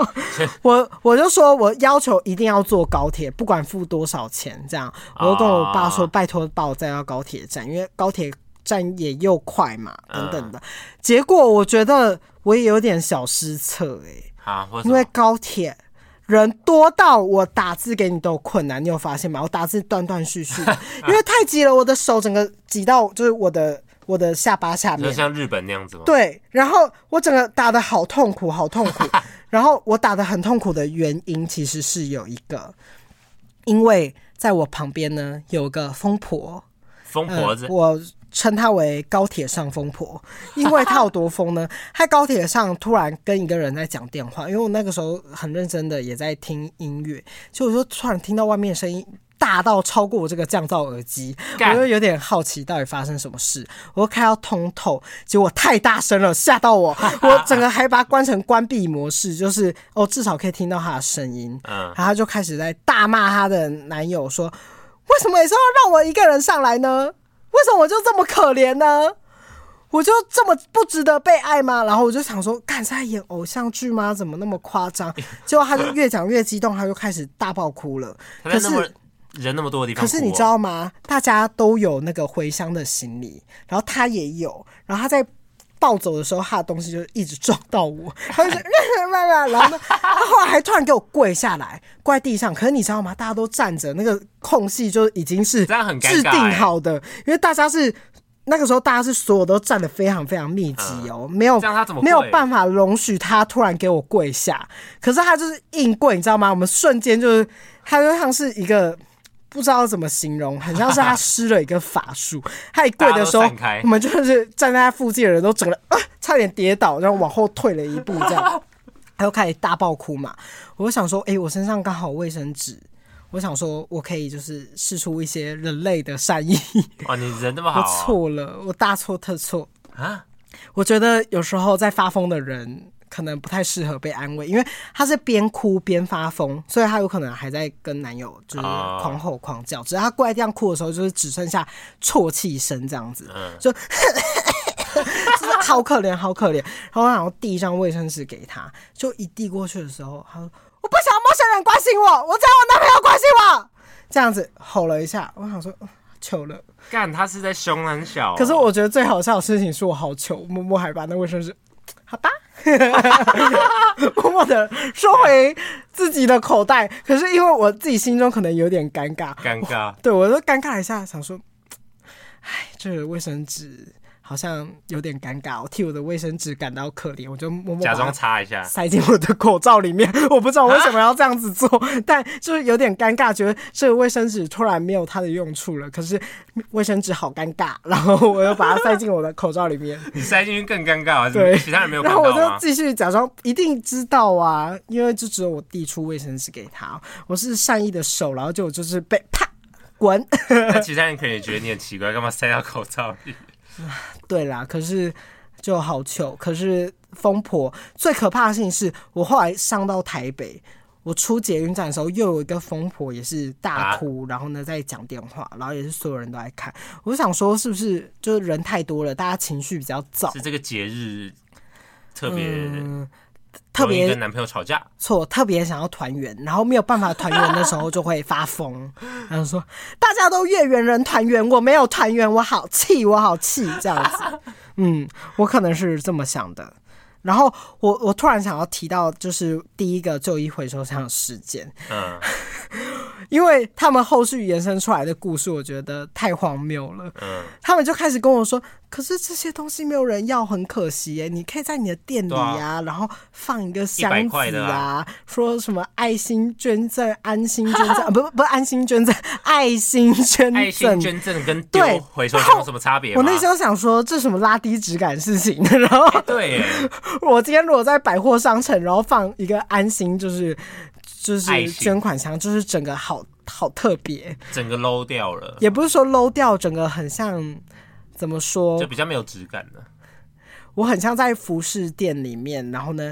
我我就说我要求一定要坐高铁，不管付多少钱，这样我就跟我爸说，拜托把我载到高铁站，因为高铁站也又快嘛，等等的。结果我觉得。我也有点小失策哎、欸，啊，因为高铁人多到我打字给你都有困难，你有发现吗？我打字断断续续，[LAUGHS] 因为太挤了，我的手整个挤到就是我的我的下巴下面，就像日本那样子吗？对，然后我整个打的好痛苦，好痛苦。[LAUGHS] 然后我打的很痛苦的原因其实是有一个，因为在我旁边呢有个疯婆，疯婆子，呃、我。称她为高铁上疯婆，因为她有多疯呢？[LAUGHS] 在高铁上突然跟一个人在讲电话，因为我那个时候很认真的也在听音乐，就我就突然听到外面声音大到超过我这个降噪耳机，我就有点好奇到底发生什么事，我就开到通透，结果太大声了，吓到我，[LAUGHS] 我整个还把它关成关闭模式，就是哦至少可以听到他的声音，嗯，然后他就开始在大骂她的男友说，为什么也是要让我一个人上来呢？为什么我就这么可怜呢？我就这么不值得被爱吗？然后我就想说，干，是在演偶像剧吗？怎么那么夸张？[LAUGHS] 结果他就越讲越激动，他就开始大爆哭了。可是人那么多的地方，可是你知道吗？大家都有那个回乡的行李，然后他也有，然后他在暴走的时候，他的东西就一直撞到我，[LAUGHS] 他就说 [LAUGHS] 然后呢，他后来还突然给我跪下来，跪在地上。可是你知道吗？大家都站着，那个空隙就已经是制定好的，因为大家是那个时候，大家是所有都站得非常非常密集哦，没有没有办法容许他突然给我跪下。可是他就是硬跪，你知道吗？我们瞬间就是，他就像是一个。不知道怎么形容，很像是他施了一个法术。[LAUGHS] 他一跪的时候，我们就是站在他附近的人都整个、啊、[LAUGHS] 差点跌倒，然后往后退了一步，这样，[LAUGHS] 他又开始大爆哭嘛。我想说，哎、欸，我身上刚好卫生纸，我想说我可以就是试出一些人类的善意。哇，你人那么好、啊，我错了，我大错特错啊！我觉得有时候在发疯的人。可能不太适合被安慰，因为他是边哭边发疯，所以他有可能还在跟男友就是狂吼狂叫。只是他跪在地上哭的时候，就是只剩下啜泣声这样子，就 [LAUGHS] 就是好可怜，好可怜。然后然后递一张卫生纸给他，就一递过去的时候，他说：“我不想陌生人关心我，我只要我男朋友关心我。”这样子吼了一下，我想说求了。干，他是在凶很小。可是我觉得最好笑的事情是我好求，默默还把那卫生纸。[TSK] 好吧，默默的收回自己的口袋。可是因为我自己心中可能有点尴尬，尴尬，对我都尴尬一下，想说，哎，这个卫生纸好像有点尴尬，我替我的卫生纸感到可怜，我就默默假装擦一下，塞进我的口罩里面。我不知道为什么要这样子做，但就是有点尴尬，觉得这个卫生纸突然没有它的用处了。可是卫生纸好尴尬，然后我又把它塞进我的口罩里面。你 [LAUGHS] 塞进去更尴尬啊！对，其他人没有？然后我就继续假装一定知道啊，因为就只有我递出卫生纸给他，我是善意的手，然后就就是被啪滚。[LAUGHS] 那其他人可能也觉得你很奇怪，干嘛塞到口罩里？[LAUGHS] 对啦，可是就好糗。可是疯婆最可怕的事情是我后来上到台北，我出捷运站的时候，又有一个疯婆也是大哭，啊、然后呢在讲电话，然后也是所有人都在看。我想说，是不是就是人太多了，大家情绪比较躁？是这个节日特别、嗯、特别跟男朋友吵架，错，特别想要团圆，然后没有办法团圆的时候就会发疯，[LAUGHS] 然后说大家都月圆人团圆，我没有团圆，我好气，我好气，这样子。[LAUGHS] 嗯，我可能是这么想的。然后我我突然想要提到，就是第一个旧衣回收箱的事件，嗯，[LAUGHS] 因为他们后续延伸出来的故事，我觉得太荒谬了，嗯，他们就开始跟我说。可是这些东西没有人要，很可惜耶。你可以在你的店里啊，啊然后放一个箱子啊，啊说什么爱心捐赠、安心捐赠 [LAUGHS] 啊，不不不，安心捐赠，爱心捐赠，爱心捐赠跟对回收有什么差别？我那时候想说，这什么拉低质感事情？[LAUGHS] 然后、欸、对，我今天如果在百货商城，然后放一个安心，就是就是捐款箱，就是整个好好特别，整个 low 掉了，也不是说 low 掉，整个很像。怎么说？就比较没有质感的。我很像在服饰店里面，然后呢，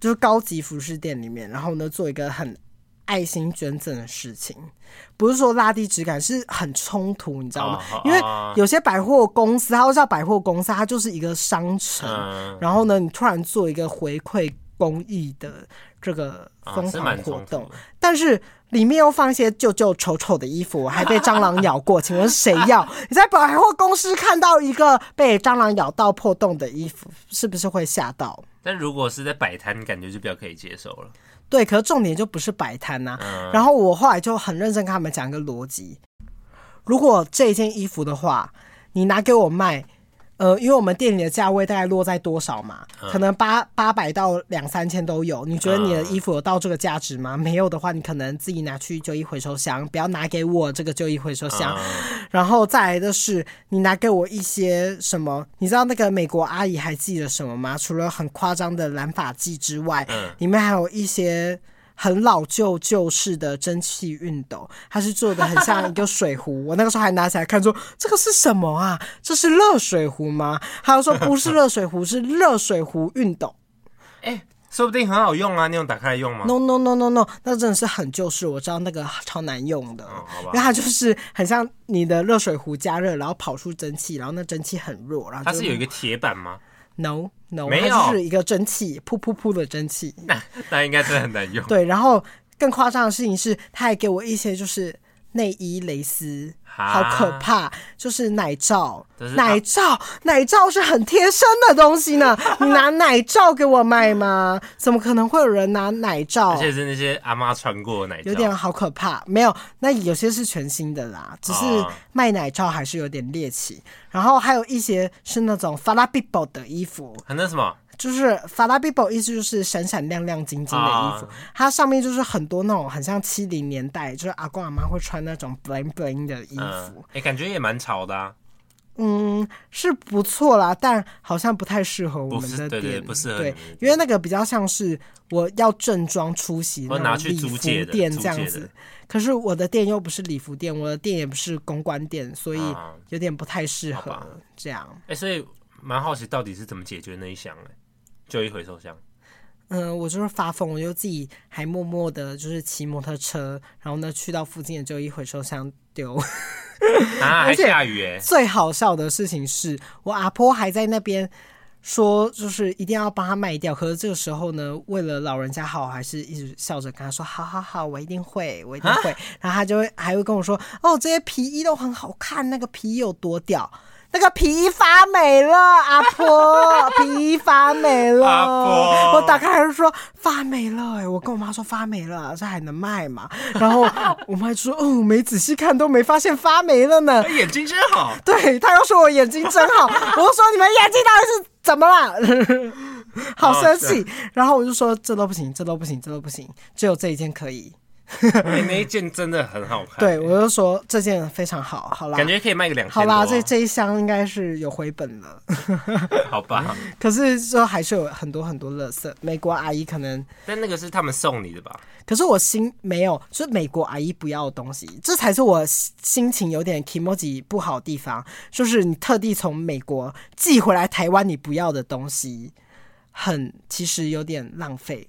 就是高级服饰店里面，然后呢，做一个很爱心捐赠的事情。不是说拉低质感，是很冲突，你知道吗？哦、因为有些百货公司，它都叫百货公司，它就是一个商城。嗯、然后呢，你突然做一个回馈公益的这个疯狂活动，啊、是但是。里面又放一些旧旧丑丑的衣服，还被蟑螂咬过，[LAUGHS] 请问谁要？你在百货公司看到一个被蟑螂咬到破洞的衣服，是不是会吓到？但如果是在摆摊，感觉就比较可以接受了。对，可是重点就不是摆摊呐。嗯、然后我后来就很认真跟他们讲一个逻辑：如果这件衣服的话，你拿给我卖。呃，因为我们店里的价位大概落在多少嘛？可能八八百到两三千都有。你觉得你的衣服有到这个价值吗？没有的话，你可能自己拿去旧衣回收箱，不要拿给我这个旧衣回收箱。[LAUGHS] 然后再来的是，你拿给我一些什么？你知道那个美国阿姨还记得什么吗？除了很夸张的染发剂之外，里面还有一些。很老旧旧式的蒸汽熨斗，它是做的很像一个水壶。我那个时候还拿起来看说，说这个是什么啊？这是热水壶吗？他又说不是热水壶，是热水壶熨斗。哎、欸，说不定很好用啊！你用打开来用吗？No No No No No，那真的是很旧式。我知道那个超难用的，哦、因为它就是很像你的热水壶加热，然后跑出蒸汽，然后那蒸汽很弱。然后它是有一个铁板吗？No。No, 没有，它就是一个蒸汽，噗噗噗的蒸汽。那 [LAUGHS] 那应该真的很难用。对，然后更夸张的事情是，他还给我一些就是内衣蕾丝。好可怕！就是奶罩，奶罩，奶罩是很贴身的东西呢。[LAUGHS] 你拿奶罩给我卖吗？怎么可能会有人拿奶罩？而且是那些阿妈穿过的奶罩，有点好可怕。没有，那有些是全新的啦，只是卖奶罩还是有点猎奇。然后还有一些是那种 Fala People 的衣服，很那什么。就是 Fala People 意思就是闪闪亮亮晶晶的衣服，啊、它上面就是很多那种很像七零年代，就是阿公阿妈会穿那种 bling bling 的衣服，哎、嗯欸，感觉也蛮潮的啊。嗯，是不错啦，但好像不太适合我们的店，不适合。对，因为那个比较像是我要正装出席那种礼服店这样子，可是我的店又不是礼服店，我的店也不是公关店，所以有点不太适合这样。哎、欸，所以蛮好奇到底是怎么解决那一项嘞？旧衣回收箱，嗯，我就是发疯，我就自己还默默的，就是骑摩托车，然后呢，去到附近的旧衣回收箱丢。[LAUGHS] 啊，[LAUGHS] 还下雨哎！最好笑的事情是我阿婆还在那边说，就是一定要帮他卖掉。可是这个时候呢，为了老人家好，还是一直笑着跟他说：“好好好，我一定会，我一定会。”然后他就会还会跟我说：“哦，这些皮衣都很好看，那个皮衣有多屌。”那个皮衣发霉了，阿婆，皮衣发霉了。阿婆，我打开还是说发霉了，哎，我跟我妈说发霉了，这还能卖吗？然后我妈就说，哦，没仔细看都没发现发霉了呢。眼睛真好。对，她又说我眼睛真好，我就说你们眼睛到底是怎么了？好生气。然后我就说这都不行，这都不行，这都不行，只有这一件可以。那那一件真的很好看，[LAUGHS] 对，我就说这件非常好，好啦，感觉可以卖个两千。好啦，这这一箱应该是有回本了，[LAUGHS] 好吧？[LAUGHS] 可是说还是有很多很多垃圾，美国阿姨可能，但那个是他们送你的吧？可是我心没有，就是美国阿姨不要的东西，这才是我心情有点 kimoji 不好的地方，就是你特地从美国寄回来台湾你不要的东西，很其实有点浪费。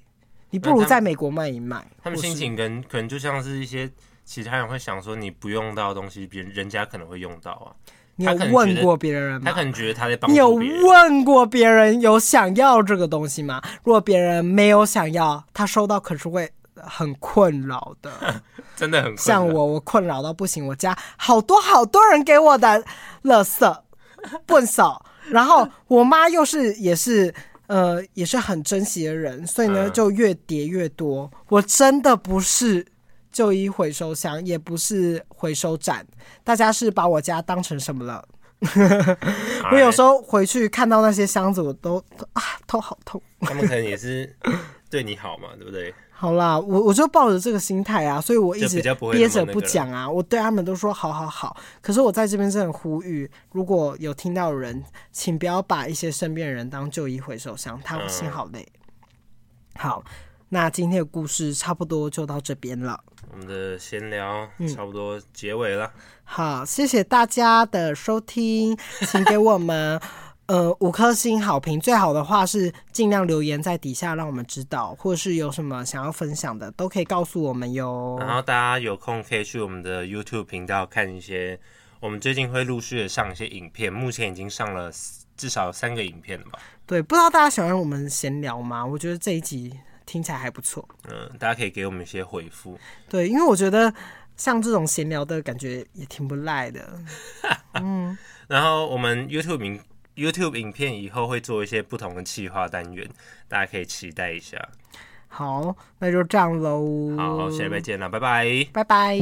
你不如在美国卖一卖。他们心情跟可能就像是一些其他人会想说，你不用到的东西，别人人家可能会用到啊。你有问过别人吗？他可能觉得他在帮助。你有问过别人有想要这个东西吗？如果别人没有想要，他收到可是会很困扰的。[LAUGHS] 真的很困扰。像我，我困扰到不行。我家好多好多人给我的垃圾，[LAUGHS] 不少。然后我妈又是也是。呃，也是很珍惜的人，所以呢，就越叠越多。我真的不是旧衣回收箱，也不是回收站，大家是把我家当成什么了？[LAUGHS] 我有时候回去看到那些箱子，我都啊，头好痛。他们可能也是对你好嘛，对不对？好啦，我我就抱着这个心态啊，所以我一直憋着不讲啊。我对他们都说好好好，可是我在这边真的呼吁，如果有听到的人，请不要把一些身边人当旧衣回收箱，他们心好累。好，那今天的故事差不多就到这边了。我们的闲聊差不多结尾了。嗯。好，谢谢大家的收听，请给我们。呃，五颗星好评，最好的话是尽量留言在底下，让我们知道，或者是有什么想要分享的，都可以告诉我们哟。然后大家有空可以去我们的 YouTube 频道看一些，我们最近会陆续的上一些影片，目前已经上了至少三个影片了吧？对，不知道大家喜欢我们闲聊吗？我觉得这一集听起来还不错。嗯，大家可以给我们一些回复。对，因为我觉得像这种闲聊的感觉也挺不赖的。[LAUGHS] 嗯，然后我们 YouTube 名。YouTube 影片以后会做一些不同的企划单元，大家可以期待一下。好，那就这样喽。好，下礼拜见了，拜拜，拜拜。